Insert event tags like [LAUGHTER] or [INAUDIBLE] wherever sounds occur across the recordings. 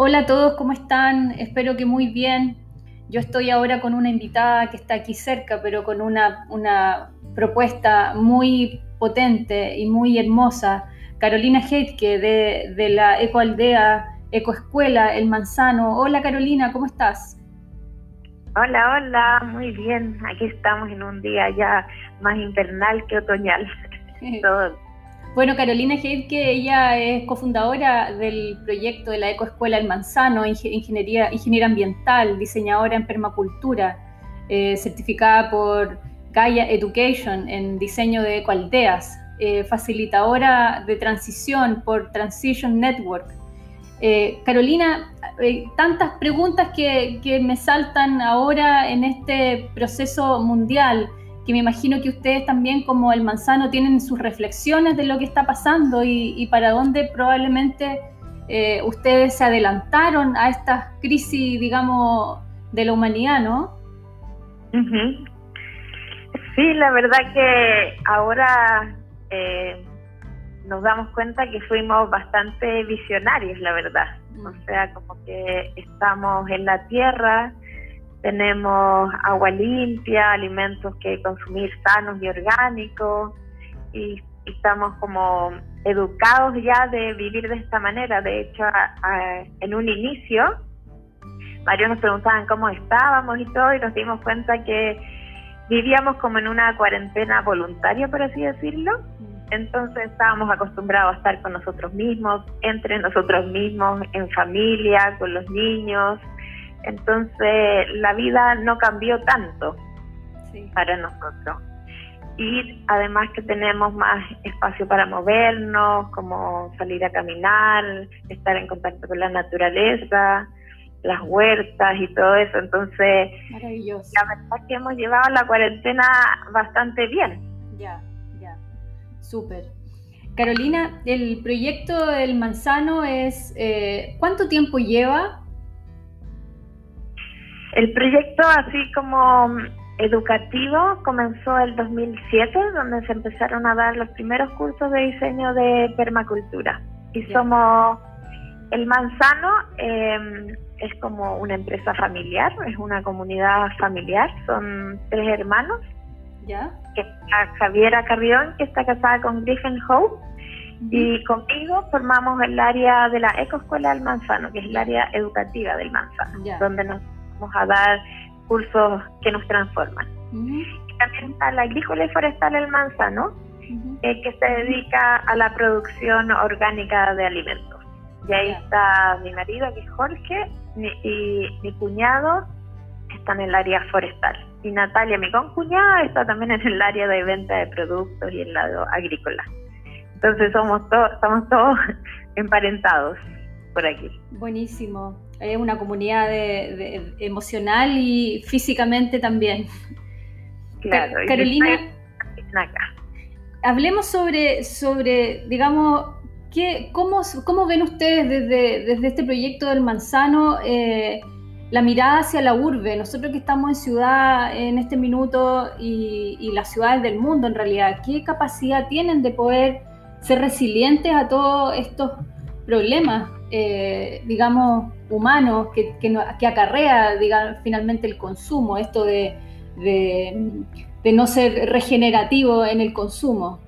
Hola a todos, ¿cómo están? Espero que muy bien. Yo estoy ahora con una invitada que está aquí cerca, pero con una, una propuesta muy potente y muy hermosa. Carolina Heitke de, de la Ecoaldea, Ecoescuela, El Manzano. Hola Carolina, ¿cómo estás? Hola, hola, muy bien. Aquí estamos en un día ya más invernal que otoñal. [LAUGHS] [LAUGHS] Bueno, Carolina Heidke, ella es cofundadora del proyecto de la Ecoescuela El Manzano, ingeniería, ingeniera ambiental, diseñadora en permacultura, eh, certificada por Gaia Education en diseño de ecoaldeas, eh, facilitadora de transición por Transition Network. Eh, Carolina, tantas preguntas que, que me saltan ahora en este proceso mundial que me imagino que ustedes también como el manzano tienen sus reflexiones de lo que está pasando y, para dónde probablemente eh, ustedes se adelantaron a esta crisis, digamos, de la humanidad, ¿no? Sí, la verdad que ahora eh, nos damos cuenta que fuimos bastante visionarios, la verdad. O mm. sea, como que estamos en la tierra, tenemos agua limpia, alimentos que consumir sanos y orgánicos y, estamos como educados ya de vivir de esta manera. De hecho, en un inicio, varios nos preguntaban cómo estábamos y todo y nos dimos cuenta que vivíamos como en una cuarentena voluntaria, por así decirlo. Entonces estábamos acostumbrados a estar con nosotros mismos, entre nosotros mismos, en familia, con los niños, entonces la vida no cambió tanto para nosotros. Y además que tenemos más espacio para movernos, como salir a caminar, estar en contacto con la naturaleza, las huertas y todo eso. Entonces, la verdad es que hemos llevado la cuarentena bastante bien. Ya, ya, súper. Carolina, el proyecto del manzano es, eh, ¿cuánto tiempo lleva? El proyecto, así como educativo, comenzó el 2007, donde se empezaron a dar los primeros cursos de diseño de permacultura. Y somos el Manzano, em, es como una empresa familiar, es una comunidad familiar, son tres hermanos. ¿Ya? Que Javiera Carrión, que está casada con Griffin Hope, y conmigo formamos el área de la Ecoescuela del Manzano, que es el área educativa del Manzano, donde nos vamos a dar cursos que nos transforman. también está la agrícola y forestal El Manzano, eh, que se dedica a la producción orgánica de alimentos. Y ahí está mi marido, que es Jorge, y mi cuñado está en el área forestal. Y Natalia, mi concuñada, está también en el área de venta de productos y el lado agrícola. Entonces somos todos, estamos todos [LAUGHS] emparentados por aquí. Buenísimo es una comunidad de, emocional y físicamente también. Claro, Carolina, hablemos sobre, sobre digamos, ¿qué, cómo, ¿cómo ven ustedes desde, desde este proyecto del Manzano eh, la mirada hacia la urbe? Nosotros que estamos en ciudad en este minuto y, y las ciudades del mundo en realidad, ¿qué capacidad tienen de poder ser resilientes a todos estos problemas, eh, digamos, humanos que, que, acarrea digamos, finalmente el consumo, esto de, de, no ser regenerativo en el consumo.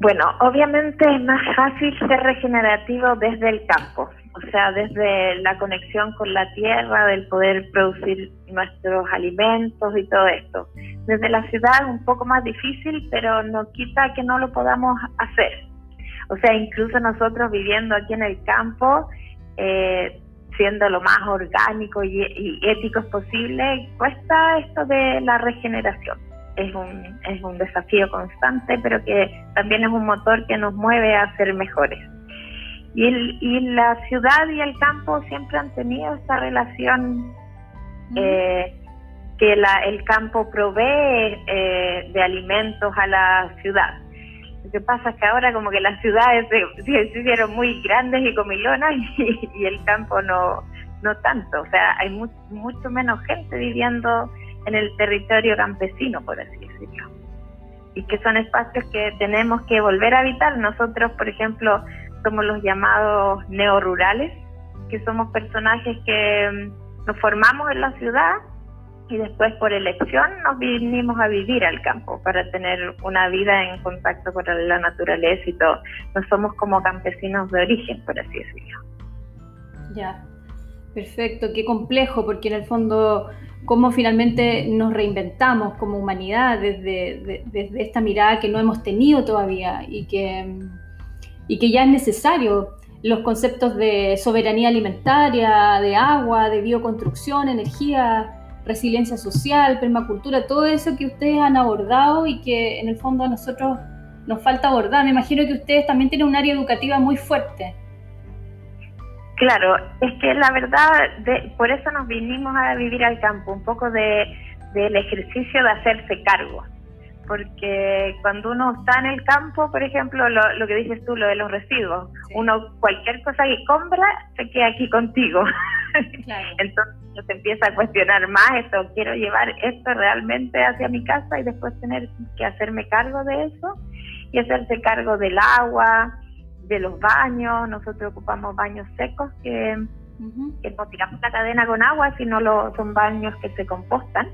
Bueno, obviamente es más fácil ser regenerativo desde el campo, o sea, desde la conexión con la tierra, del poder producir nuestros alimentos y todo esto. Desde la ciudad es un poco más difícil, pero no quita que no lo podamos hacer. O sea, incluso nosotros viviendo aquí en el campo, eh, siendo lo más orgánico y, éticos posible, cuesta esto de la regeneración. Es un, es un desafío constante, pero que también es un motor que nos mueve a ser mejores. Y, el, y la ciudad y el campo siempre han tenido esta relación eh, que la, el campo provee eh, de alimentos a la ciudad. Lo que pasa es que ahora como que las ciudades se, hicieron muy grandes y comilonas [LAUGHS] y, el campo no, no tanto. O sea, hay mucho menos gente viviendo en el territorio campesino, por así decirlo. Y que son espacios que tenemos que volver a habitar. Nosotros, por ejemplo, somos los llamados neorurales, que somos personajes que mm, nos formamos en la ciudad y después por elección nos vinimos a vivir al campo para tener una vida en contacto con la naturaleza y todo. No somos como campesinos de origen, por así decirlo. Ya, perfecto, qué complejo, porque en el fondo, cómo finalmente nos reinventamos como humanidad desde, desde esta mirada que no hemos tenido todavía y que, y que ya es necesario los conceptos de soberanía alimentaria, de agua, de bioconstrucción, energía, resiliencia social, permacultura, todo eso que ustedes han abordado y que en el fondo a nosotros nos falta abordar. Me imagino que ustedes también tienen un área educativa muy fuerte. Claro, es que la verdad, de, por eso nos vinimos a vivir al campo, un poco de, del ejercicio de hacerse cargo. Porque cuando uno está en el campo, por ejemplo, lo, lo que dices tú, lo de los residuos, uno cualquier cosa que compra se queda aquí contigo. [LAUGHS] Entonces se empieza a cuestionar más esto, quiero llevar esto realmente hacia mi casa y después tener que hacerme cargo de eso y hacerse cargo del agua, de los baños, nosotros ocupamos baños secos que, no tiramos la cadena con agua, sino lo, son baños que se compostan.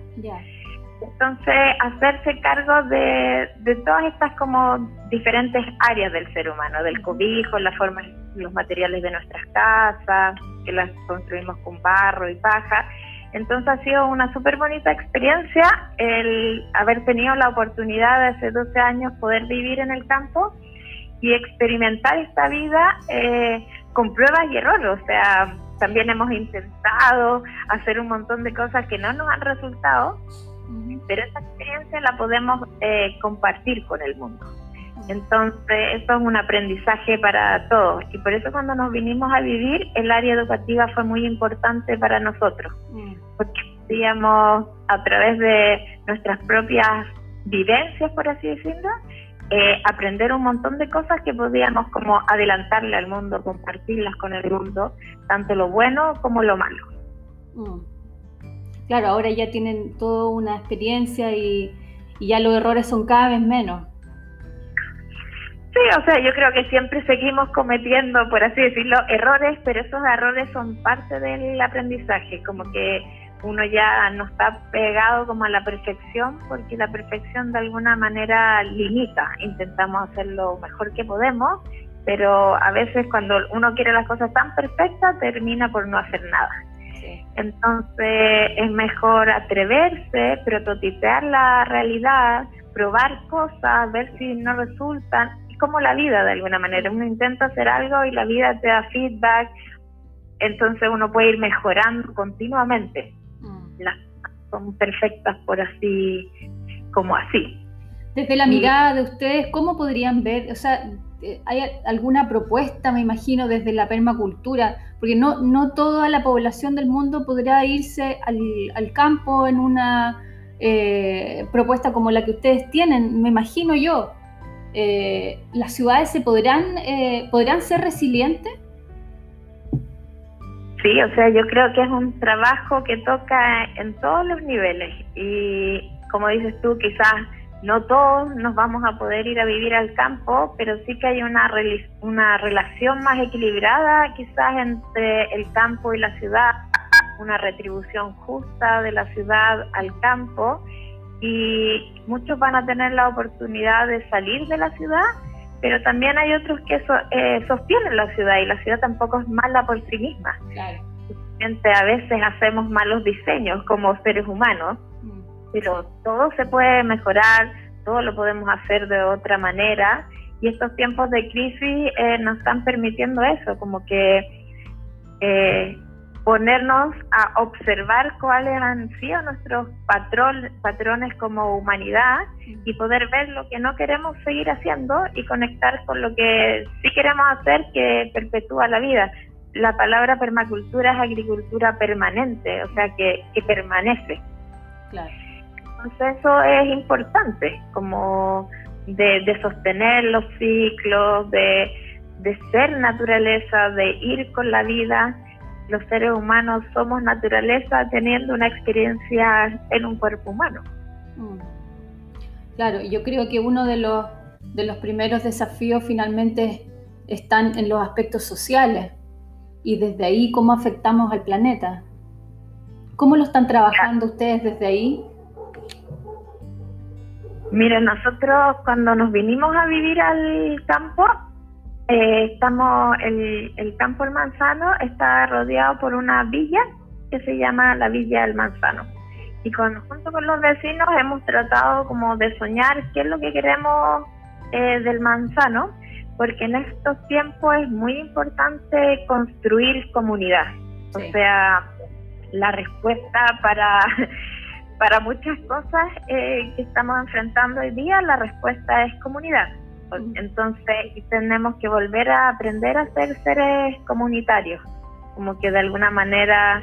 Entonces, hacerse cargo de, de todas estas como diferentes áreas del ser humano, del cobijo, la forma, los materiales de nuestras casas, que las construimos con barro y paja. Entonces ha sido una súper bonita experiencia el haber tenido la oportunidad de hace 12 años poder vivir en el campo y experimentar esta vida eh, con pruebas y errores. O sea, también hemos intentado hacer un montón de cosas que no nos han resultado, pero esa experiencia la podemos eh, compartir con el mundo. Entonces, eso es un aprendizaje para todos. Y por eso cuando nos vinimos a vivir, el área educativa fue muy importante para nosotros. Mm. Porque podíamos, a través de nuestras propias vivencias, por así decirlo, eh, aprender un montón de cosas que podíamos como adelantarle al mundo, compartirlas con el mundo, tanto lo bueno como lo malo. Mm. Claro, ahora ya tienen toda una experiencia y, y ya los errores son cada vez menos. Sí, o sea, yo creo que siempre seguimos cometiendo, por así decirlo, errores, pero esos errores son parte del aprendizaje, como que uno ya no está pegado como a la perfección, porque la perfección de alguna manera limita. Intentamos hacer lo mejor que podemos, pero a veces cuando uno quiere las cosas tan perfectas, termina por no hacer nada. Entonces es mejor atreverse, prototipear la realidad, probar cosas, ver si no resultan como la vida de alguna manera. Uno intenta hacer algo y la vida te da feedback, entonces uno puede ir mejorando continuamente. Mm. Las son perfectas por así, como así. Desde la mirada de ustedes, ¿cómo podrían ver? O sea, eh, ¿hay alguna propuesta, me imagino, desde la permacultura? Porque no, no toda la población del mundo podrá irse al, al campo en una eh, propuesta como la que ustedes tienen, me imagino yo. Eh, ¿las ciudades se podrán, eh, podrán ser resilientes? Sí, o sea, yo creo que es un trabajo que toca en todos los niveles y como dices tú, quizás no todos nos vamos a poder ir a vivir al campo, pero sí que hay una, una relación más equilibrada quizás entre el campo y la ciudad, una retribución justa de la ciudad al campo y muchos van a tener la oportunidad de salir de la ciudad, pero también hay otros que eh, sostienen la ciudad y la ciudad tampoco es mala por sí misma. Claro. A veces hacemos malos diseños como seres humanos, mm. pero todo se puede mejorar, todo lo podemos hacer de otra manera y estos tiempos de crisis eh, nos están permitiendo eso, como que eh, ponernos a observar cuáles han sido nuestros patrón, patrones como humanidad y poder ver lo que no queremos seguir haciendo y conectar con lo que sí queremos hacer que perpetúa la vida. La palabra permacultura es agricultura permanente, o sea, que, que permanece. Claro. Entonces eso es importante, como de, de sostener los ciclos, de, de ser naturaleza, de ir con la vida los seres humanos somos naturaleza teniendo una experiencia en un cuerpo humano. Mm. Claro, yo creo que uno de los, de los primeros desafíos finalmente están en los aspectos sociales y desde ahí cómo afectamos al planeta. ¿Cómo lo están trabajando ustedes desde ahí? Miren, nosotros cuando nos vinimos a vivir al campo, eh, estamos, el, el campo El Manzano está rodeado por una villa que se llama la Villa del Manzano. Y con, junto con los vecinos hemos tratado como de soñar qué es lo que queremos eh, del manzano, porque en estos tiempos es muy importante construir comunidad. O sea, la respuesta para, [LAUGHS] para muchas cosas eh, que estamos enfrentando hoy día, la respuesta es comunidad. Entonces tenemos que volver a aprender a ser seres comunitarios, como que de alguna manera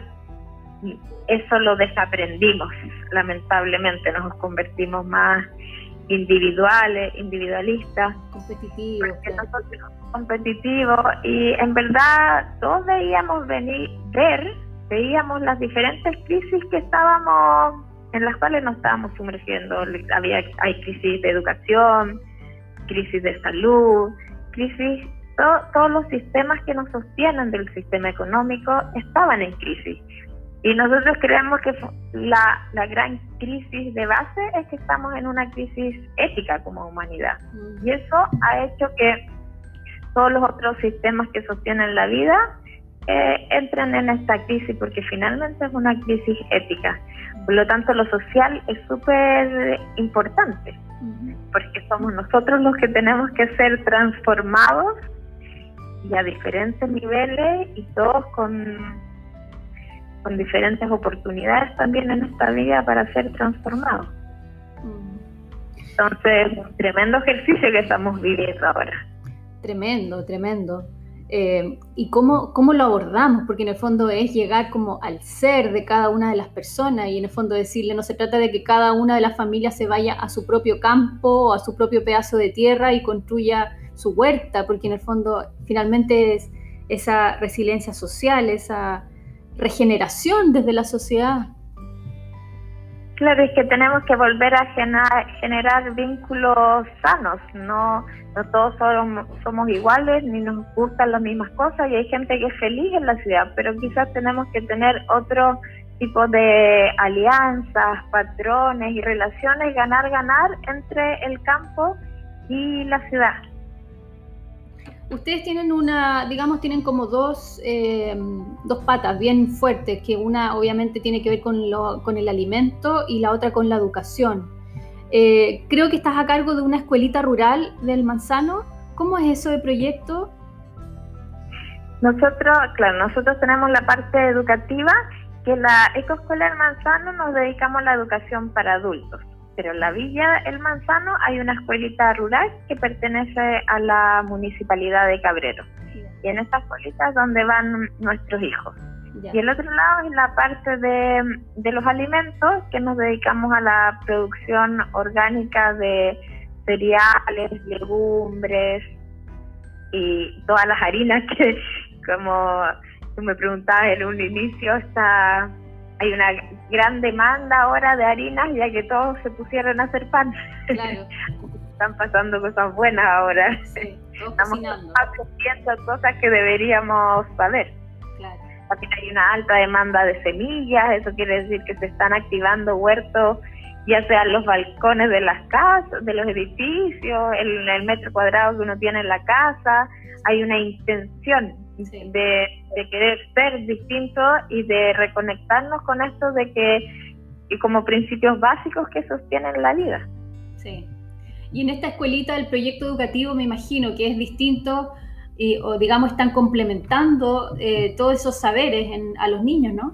eso lo desaprendimos, lamentablemente, nos convertimos más individuales, individualistas, competitivos, competitivos y en verdad todos veíamos venir, ver, veíamos las diferentes crisis que estábamos, en las cuales nos estábamos sumergiendo. Había, hay crisis de educación, crisis de salud, crisis, todos los sistemas que nos sostienen del sistema económico estaban en crisis. Y nosotros creemos que la, la gran crisis de base es que estamos en una crisis ética como humanidad. Mm. Y eso ha hecho que todos los otros sistemas que sostienen la vida eh, entren en esta crisis porque finalmente es una crisis ética. Por lo tanto, lo social es súper importante porque somos nosotros los que tenemos que ser transformados y a diferentes niveles y todos con con diferentes oportunidades también en esta vida para ser transformados. Entonces, tremendo ejercicio que estamos viviendo ahora. Tremendo, tremendo. Eh, ¿Y cómo, cómo lo abordamos? Porque en el fondo es llegar como al ser de cada una de las personas y en el fondo decirle, no se trata de que cada una de las familias se vaya a su propio campo o a su propio pedazo de tierra y construya su huerta, porque en el fondo finalmente es esa resiliencia social, esa, regeneración desde la sociedad. Claro, es que tenemos que volver a generar, vínculos sanos, no, no todos somos, somos, iguales ni nos gustan las mismas cosas y hay gente que es feliz en la ciudad, pero quizás tenemos que tener otro tipo de alianzas, patrones y relaciones, ganar, ganar entre el campo y la ciudad. Ustedes tienen una, digamos, tienen como dos, eh, dos patas bien fuertes, que una obviamente tiene que ver con, lo, con el alimento y la otra con la educación. Eh, creo que estás a cargo de una escuelita rural del Manzano. ¿Cómo es eso de proyecto? Nosotros, claro, nosotros tenemos la parte educativa, que la Ecoescuela del Manzano nos dedicamos a la educación para adultos pero en la Villa El Manzano hay una escuelita rural que pertenece a la municipalidad de Cabrero. Y en esta escuelita es donde van nuestros hijos. Y el otro lado es la parte de, de, los alimentos, que nos dedicamos a la producción orgánica de cereales, legumbres y todas las harinas que, [LAUGHS] como tú me preguntabas en un inicio, está hay una gran demanda ahora de harinas ya que todos se pusieron a hacer pan. Claro. [LAUGHS] Están pasando cosas buenas ahora. Sí, [LAUGHS] Estamos aprendiendo cosas que deberíamos saber. Claro. También hay una alta demanda de semillas, eso quiere decir que se están activando huertos, ya sean los balcones de las casas, de los edificios, el, el metro cuadrado que uno tiene en la casa. Hay una intención de, querer ser distinto y de reconectarnos con esto de que, y como principios básicos que sostienen la vida. Sí. Y en esta escuelita del proyecto educativo me imagino que es distinto y, o digamos están complementando eh, todos esos saberes a los niños, ¿no?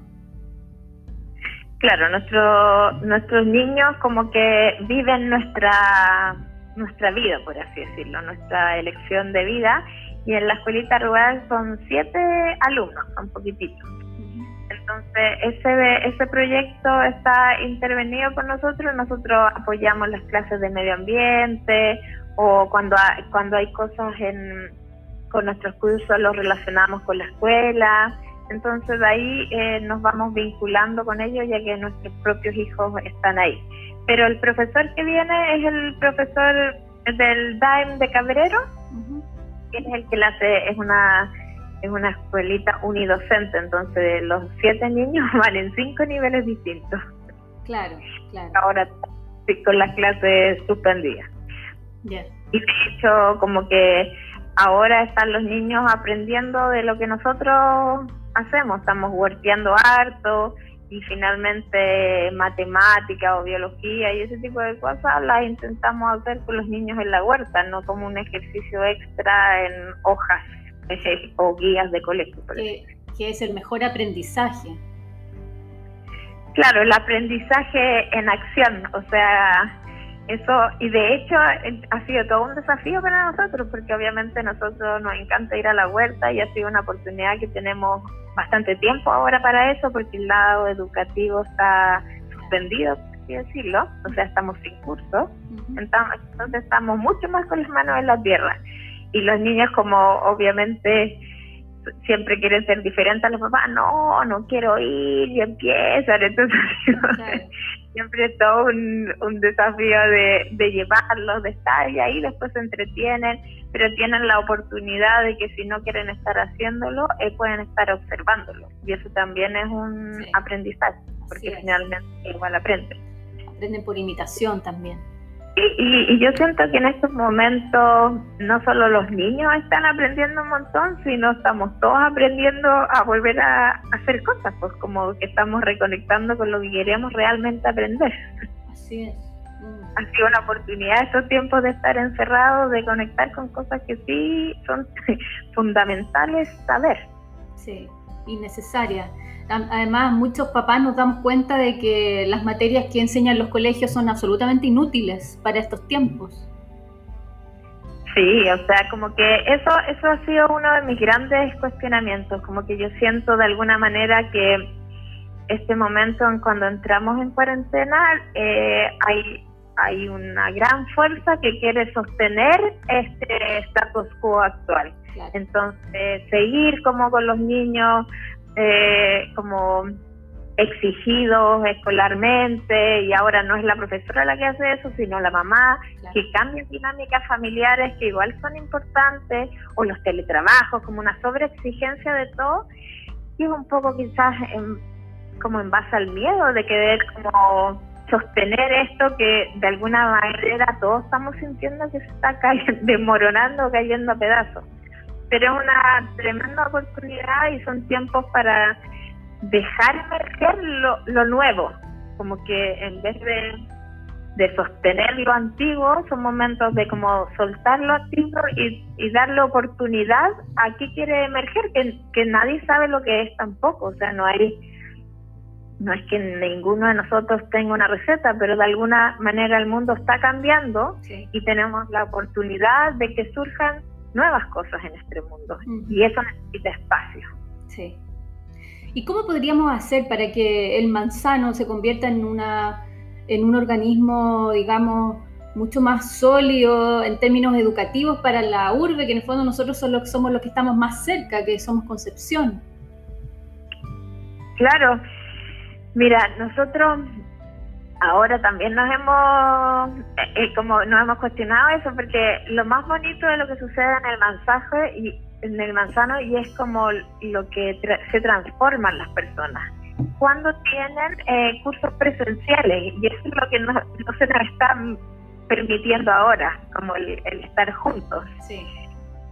Claro, nuestro, nuestros niños como que viven nuestra, nuestra vida, por así decirlo, nuestra elección de vida y en la escuelita rural son siete alumnos, son poquititos. Entonces, ese, ese proyecto está intervenido con nosotros, nosotros apoyamos las clases de medio ambiente o cuando hay, cuando hay cosas en, con nuestros cursos los relacionamos con la escuela. Entonces, ahí eh, nos vamos vinculando con ellos ya que nuestros propios hijos están ahí. Pero el profesor que viene es el profesor del DAEM de Cabrero él es el que la hace, es una es una escuelita unidocente, entonces los siete niños [LAUGHS] van en cinco niveles distintos. Claro, claro. Ahora con las clases suspendidas. Y de hecho, como que ahora están los niños aprendiendo de lo que nosotros hacemos, estamos huerteando harto y finalmente matemática o biología y ese tipo de cosas las intentamos hacer con los niños en la huerta, no como un ejercicio extra en hojas [LAUGHS] o guías de colegio. que es el mejor aprendizaje. Claro, el aprendizaje en acción, o sea, eso, y de hecho ha sido todo un desafío para nosotros, porque obviamente nosotros nos encanta ir a la huerta y ha sido una oportunidad que tenemos bastante tiempo ahora para eso, porque el lado educativo está suspendido, por así decirlo, o sea, estamos sin curso, entonces estamos mucho más con las manos en la tierra. Y los niños como obviamente siempre quieren ser diferentes a los papás, no, no quiero ir y empiezan, [LAUGHS] entonces siempre es todo un, un desafío de, de llevarlos, de estar y ahí después se entretienen, pero tienen la oportunidad de que si no quieren estar haciéndolo, eh, pueden estar observándolo y eso también es un aprendizaje, porque finalmente igual aprenden. Aprenden por imitación también. Y, yo siento que en estos momentos no solo los niños están aprendiendo un montón, sino estamos todos aprendiendo a volver a, hacer cosas, pues como que estamos reconectando con lo que queremos realmente aprender. Así es. Mm. Ha sido una oportunidad estos tiempos de estar encerrados, de conectar con cosas que sí son [LAUGHS] fundamentales saber. Sí, y necesarias. Además, muchos papás nos damos cuenta de que las materias que enseñan los colegios son absolutamente inútiles para estos tiempos. Sí, o sea, como que eso eso ha sido uno de mis grandes cuestionamientos, como que yo siento de alguna manera que este momento en cuando entramos en cuarentena eh, hay hay una gran fuerza que quiere sostener este status quo actual. Entonces, seguir como con los niños eh, como exigidos escolarmente y ahora no es la profesora la que hace eso, sino la mamá, que cambia dinámicas familiares que igual son importantes, o los teletrabajos, como una sobreexigencia de todo, y es un poco quizás como en base al miedo de querer como sostener esto que de alguna manera todos estamos sintiendo que se está [LAUGHS] cayendo, desmoronando, cayendo a pedazos pero es una tremenda oportunidad y son tiempos para dejar emerger lo, nuevo, como que en vez de, de, sostener lo antiguo, son momentos de como soltar lo antiguo y, y darle oportunidad a qué quiere emerger, que, que nadie sabe lo que es tampoco, o sea, no hay no es que ninguno de nosotros tenga una receta, pero de alguna manera el mundo está cambiando y tenemos la oportunidad de que surjan nuevas cosas en este mundo y eso necesita espacio. Sí. ¿Y cómo podríamos hacer para que el manzano se convierta en, una, en un organismo, digamos, mucho más sólido en términos educativos para la urbe, que en el fondo nosotros somos los que estamos más cerca, que somos Concepción? Claro, mira, nosotros ahora también nos hemos eh, eh, como nos hemos cuestionado eso porque lo más bonito de lo que sucede en el manzaje y en el manzano y es como lo que se transforman las personas cuando tienen eh, cursos presenciales y eso es lo que no, se nos está permitiendo ahora como el, estar juntos sí.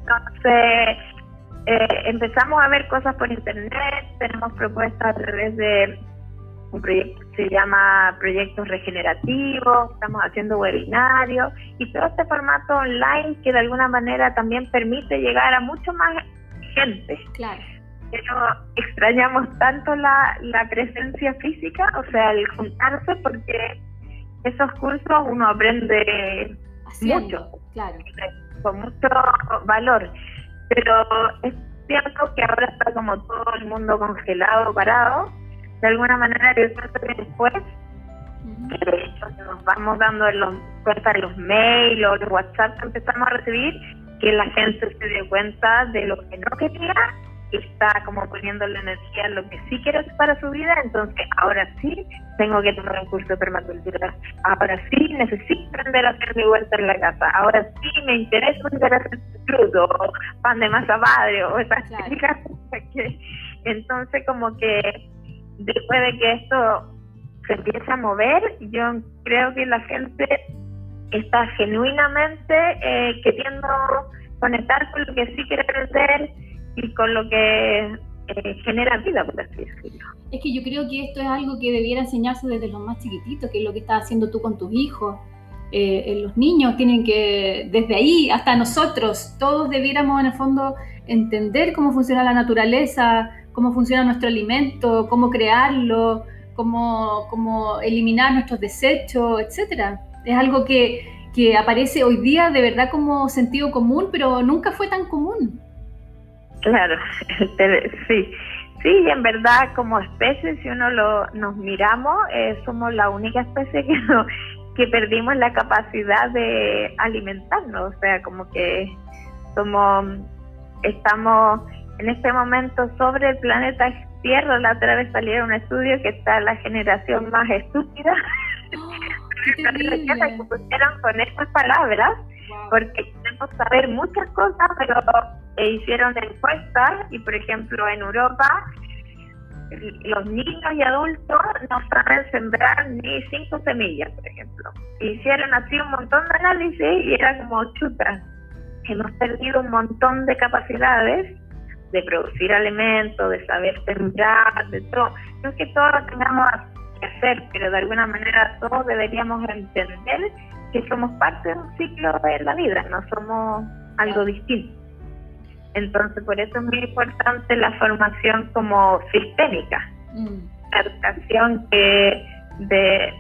entonces empezamos a ver cosas por internet tenemos propuestas a través de un proyecto que se llama Proyectos Regenerativos, estamos haciendo webinarios y todo este formato online que de alguna manera también permite llegar a mucho más gente. Claro. Pero extrañamos tanto la, la presencia física, o sea, el juntarse, porque esos cursos uno aprende mucho, claro. con mucho valor. Pero es cierto que ahora está como todo el mundo congelado, parado, de alguna manera yo siento que después de hecho nos vamos dando en los, cuenta de los mails o los WhatsApp que empezamos a recibir que la gente se dé cuenta de lo que no quería está como poniendo la energía en lo que sí quiere para su vida, entonces ahora sí tengo que tomar un curso de permacultura, ahora sí necesito aprender a hacer mi vuelta en la casa, ahora sí me interesa aprender a hacer fruto, pan de masa madre, o esas cosas que entonces como que después de que esto se empiece a mover, yo creo que la gente está genuinamente eh, queriendo conectar con lo que sí quiere aprender y con lo que eh, genera vida, por así decirlo. Es que yo creo que esto es algo que debiera enseñarse desde los más chiquititos, que es lo que estás haciendo tú con tus hijos. Eh, eh, los niños tienen que, desde ahí hasta nosotros, todos debiéramos en el fondo entender cómo funciona la naturaleza, cómo funciona nuestro alimento, cómo crearlo, cómo, cómo eliminar nuestros desechos, etcétera. Es algo que, que aparece hoy día de verdad como sentido común, pero nunca fue tan común. Claro, [LAUGHS] sí. Sí, y en verdad como especie, si uno lo, nos miramos, eh, somos la única especie que, que perdimos la capacidad de alimentarnos, o sea, como que somos, estamos en este momento sobre el planeta Tierra, la otra vez salieron un estudio que está la generación más estúpida, [GASPS] oh, que pusieron con estas palabras, porque queremos saber muchas cosas, pero e hicieron encuestas y, por ejemplo, en Europa los niños y adultos no saben sembrar ni cinco semillas, por ejemplo. Hicieron así un montón de análisis y era como chuta. Hemos perdido un montón de capacidades de producir alimentos, de saber sembrar, de todo. No es que todos lo tengamos que hacer, pero de alguna manera todos deberíamos entender que somos parte de un ciclo de la vida, no somos algo distinto. Entonces, por eso es muy importante la formación como sistémica, mm. la educación que de,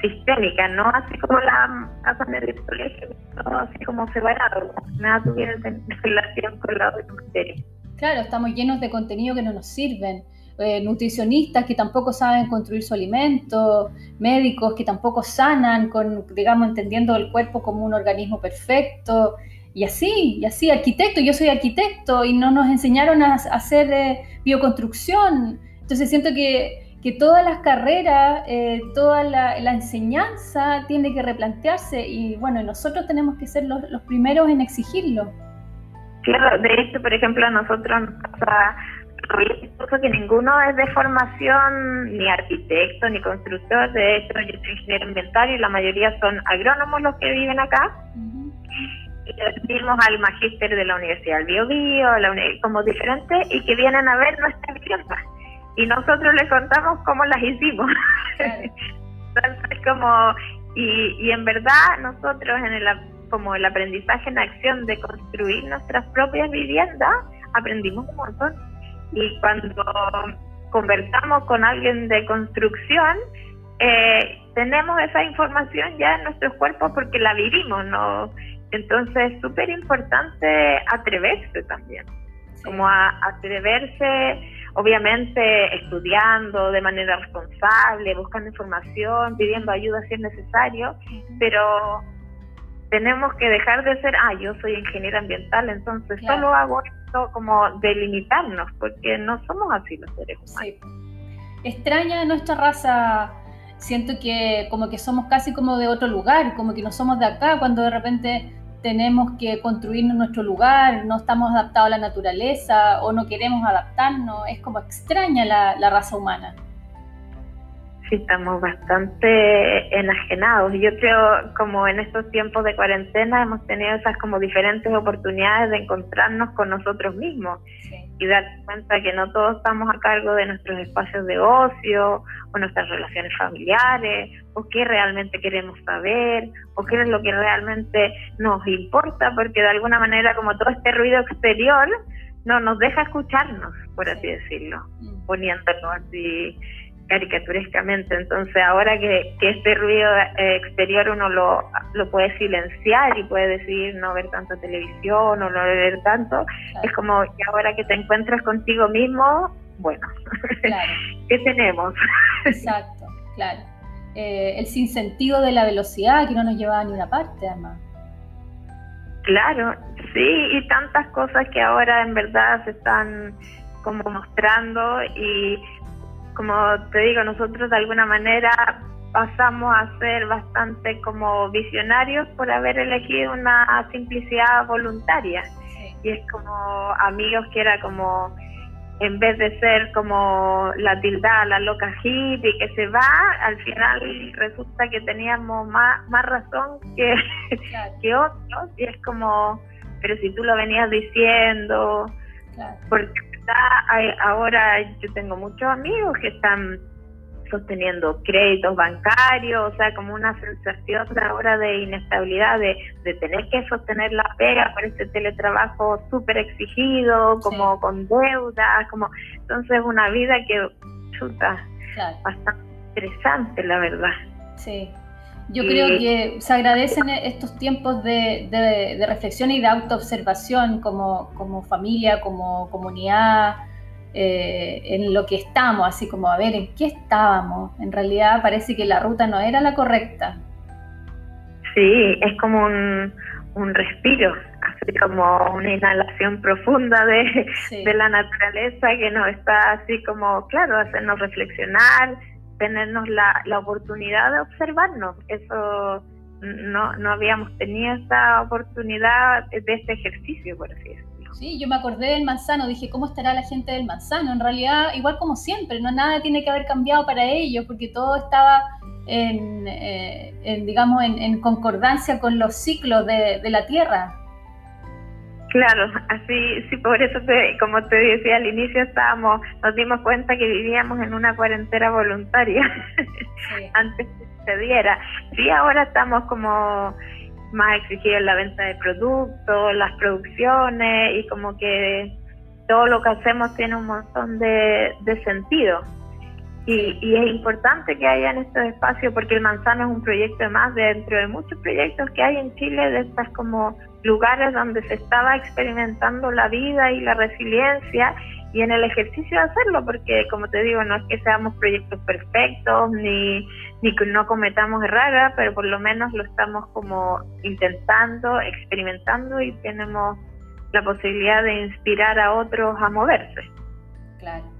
sistémica, no así como la hacen en el colegio, no así como separado, nada tuviera relación con la otra materia. Claro, estamos llenos de contenido que no nos sirven. Eh, nutricionistas que tampoco saben construir su alimento, médicos que tampoco sanan, con, digamos, entendiendo el cuerpo como un organismo perfecto, y así, y así, arquitecto, yo soy arquitecto y no nos enseñaron a, hacer eh, bioconstrucción. Entonces siento que, que todas las carreras, eh, toda la, enseñanza tiene que replantearse y bueno, nosotros tenemos que ser los, los primeros en exigirlo. Claro, de hecho, por ejemplo, a nosotros nos pasa que ninguno es de formación ni arquitecto ni constructor, de hecho yo soy ingeniero ambiental y la mayoría son agrónomos los que viven acá vimos al magíster de la Universidad del Bio, Bio como diferentes, y que vienen a ver nuestra vivienda. Y nosotros les contamos cómo las hicimos. [LAUGHS] Entonces, como, y, y en verdad nosotros en el, como el aprendizaje en acción de construir nuestras propias viviendas, aprendimos un montón. Y cuando conversamos con alguien de construcción, eh, tenemos esa información ya en nuestros cuerpos porque la vivimos, no entonces es súper importante atreverse también, como a, atreverse, obviamente estudiando de manera responsable, buscando información, pidiendo ayuda si es necesario, pero tenemos que dejar de ser, ah, yo soy ingeniero ambiental, entonces solo hago esto como delimitarnos, porque no somos así los seres humanos. Extraña nuestra raza siento que como que somos casi como de otro lugar, como que no somos de acá, cuando de repente tenemos que construirnos nuestro lugar, no estamos adaptados a la naturaleza o no queremos adaptarnos, es como extraña la, la raza humana. Sí, estamos bastante enajenados. Yo creo como en estos tiempos de cuarentena hemos tenido esas como diferentes oportunidades de encontrarnos con nosotros mismos y dar cuenta que no todos estamos a cargo de nuestros espacios de ocio o nuestras relaciones familiares o qué realmente queremos saber o qué es lo que realmente nos importa porque de alguna manera como todo este ruido exterior no nos deja escucharnos, por así decirlo, mm. poniéndonos así caricaturescamente. Entonces, ahora que, este ruido eh, exterior uno lo, lo puede silenciar y puede decidir no ver tanto televisión o no ver tanto, es como que ahora que te encuentras contigo mismo, bueno, [LAUGHS] ¿qué tenemos? Exacto, claro. Eh, el sinsentido de la velocidad que no nos lleva a ninguna parte, además. Claro, sí, y tantas cosas que ahora en verdad se están como mostrando y como te digo, nosotros de alguna manera pasamos a ser bastante como visionarios por haber elegido una simplicidad voluntaria. Y es como amigos que era como, en vez de ser como la tildada, la loca hippie que se va, al final resulta que teníamos más, más razón que, [LAUGHS] que otros. Y es como, pero si tú lo venías diciendo, porque ahora yo tengo muchos amigos que están sosteniendo créditos bancarios, o sea, como una sensación ahora de inestabilidad, de, tener que sostener la pega por este teletrabajo súper exigido, como con deudas, como entonces una vida que chuta, bastante interesante, la verdad. Sí. Yo creo que se agradecen estos tiempos de, de, reflexión y de autoobservación como, como familia, como comunidad, eh, en lo que estamos, así como a ver en qué estábamos. En realidad parece que la ruta no era la correcta. Sí, es como un, un respiro, así como una inhalación profunda de, de la naturaleza que nos está así como, claro, hacernos reflexionar, tenernos la, la oportunidad de observarnos. Eso no, no habíamos tenido esta oportunidad de este ejercicio, por así decirlo. Sí, yo me acordé del manzano, dije, ¿cómo estará la gente del manzano? En realidad, igual como siempre, no nada tiene que haber cambiado para ellos, porque todo estaba en, eh, digamos, en, concordancia con los ciclos de la Tierra. Claro, así, sí, por eso, como te decía al inicio, estábamos, nos dimos cuenta que vivíamos en una cuarentena voluntaria [LAUGHS] antes que sucediera. Sí, ahora estamos como más exigidos en la venta de productos, las producciones y como que todo lo que hacemos tiene un montón de, de sentido. Y, y, es importante que haya en estos espacios porque el Manzano es un proyecto más dentro de muchos proyectos que hay en Chile de estas como lugares donde se estaba experimentando la vida y la resiliencia y en el ejercicio de hacerlo, porque como te digo, no es que seamos proyectos perfectos ni, ni que no cometamos errores, pero por lo menos lo estamos como intentando, experimentando y tenemos la posibilidad de inspirar a otros a moverse. Claro.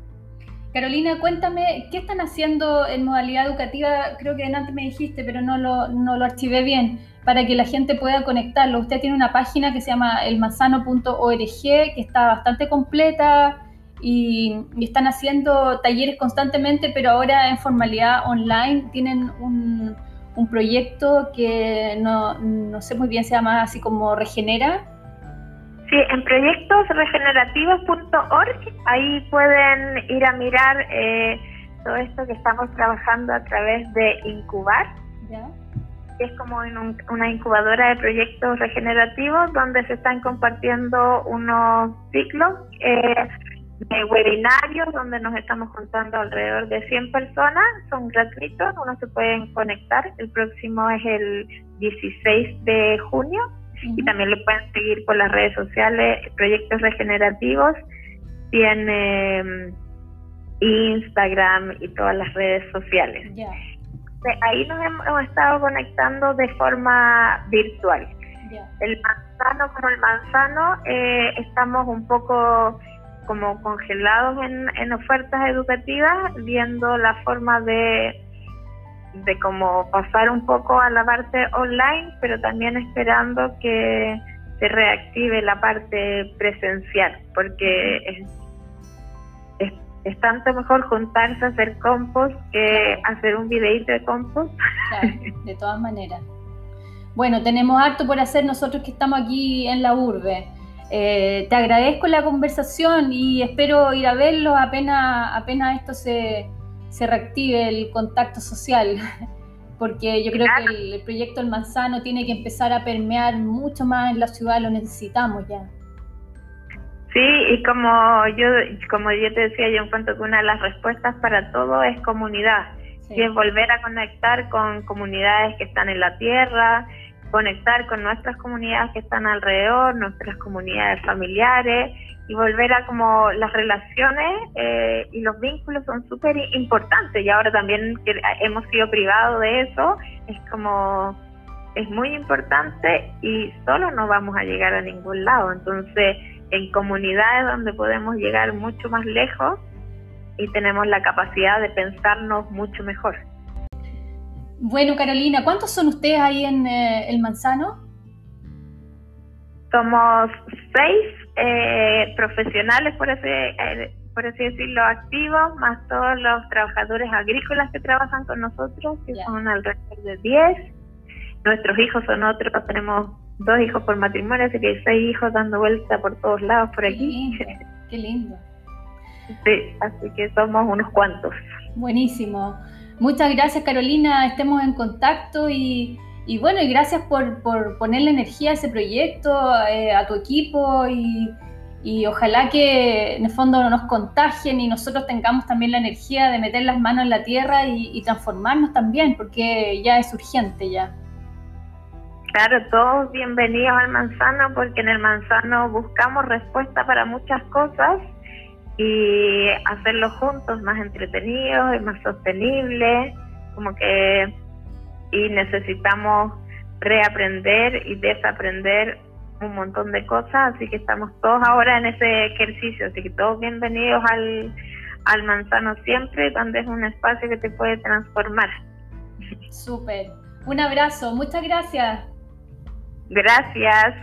Carolina, cuéntame, ¿qué están haciendo en modalidad educativa? Creo que antes me dijiste, pero no lo, no lo archivé bien para que la gente pueda conectarlo. Usted tiene una página que se llama elmanzano.org, que está bastante completa y, están haciendo talleres constantemente, pero ahora en formalidad online tienen un, proyecto que no, no, sé muy bien, se llama así como Regenera. Sí, en proyectosregenerativos.org, ahí pueden ir a mirar eh, todo esto que estamos trabajando a través de Incubar. ¿Ya? es como en una incubadora de proyectos regenerativos donde se están compartiendo unos ciclos eh, de webinarios donde nos estamos juntando alrededor de 100 personas, son gratuitos, uno se pueden conectar, el próximo es el 16 de junio y también lo pueden seguir por las redes sociales, proyectos regenerativos, tiene mm, Instagram y todas las redes sociales. Ahí nos hemos, estado conectando de forma virtual. El manzano como el manzano, eh, estamos un poco como congelados en, ofertas educativas, viendo la forma de, de como pasar un poco a la parte online, pero también esperando que se reactive la parte presencial, porque es es tanto mejor juntarse a hacer compost que hacer un videito de compost. Claro, [LAUGHS] de todas maneras. Bueno, tenemos harto por hacer nosotros que estamos aquí en la urbe. Eh, te agradezco la conversación y espero ir a verlo apenas, apenas esto se, se reactive el contacto social, [LAUGHS] porque yo creo que el proyecto El Manzano tiene que empezar a permear mucho más en la ciudad, lo necesitamos ya. Sí, y como yo, como yo te decía, yo encuentro que una de las respuestas para todo es comunidad, y es volver a conectar con comunidades que están en la tierra, conectar con nuestras comunidades que están alrededor, nuestras comunidades familiares y volver a como las relaciones eh, y los vínculos son súper importantes y ahora también que hemos sido privados de eso, es como es muy importante y solo no vamos a llegar a ningún lado. Entonces, en comunidades donde podemos llegar mucho más lejos y tenemos la capacidad de pensarnos mucho mejor. Bueno, Carolina, ¿cuántos son ustedes ahí en eh, El Manzano? Somos seis eh, profesionales, por así, eh, por así decirlo, activos, más todos los trabajadores agrícolas que trabajan con nosotros, que son alrededor de diez. Nuestros hijos son otros, tenemos dos hijos por matrimonio, así que hay seis hijos dando vuelta por todos lados por aquí. Qué lindo. [LAUGHS] Sí, así que somos unos cuantos. Buenísimo. Muchas gracias Carolina, estemos en contacto y, bueno, y gracias por, por ponerle energía a ese proyecto, eh, a tu equipo y, ojalá que en el fondo nos contagien y nosotros tengamos también la energía de meter las manos en la tierra y transformarnos también, porque ya es urgente ya. Claro, todos bienvenidos al manzano porque en el manzano buscamos respuesta para muchas cosas y hacerlo juntos más entretenido y más sostenible, como que y necesitamos reaprender y desaprender un montón de cosas, así que estamos todos ahora en ese ejercicio, así que todos bienvenidos al, al manzano siempre, donde es un espacio que te puede transformar. Súper. Un abrazo, muchas gracias. Gracias.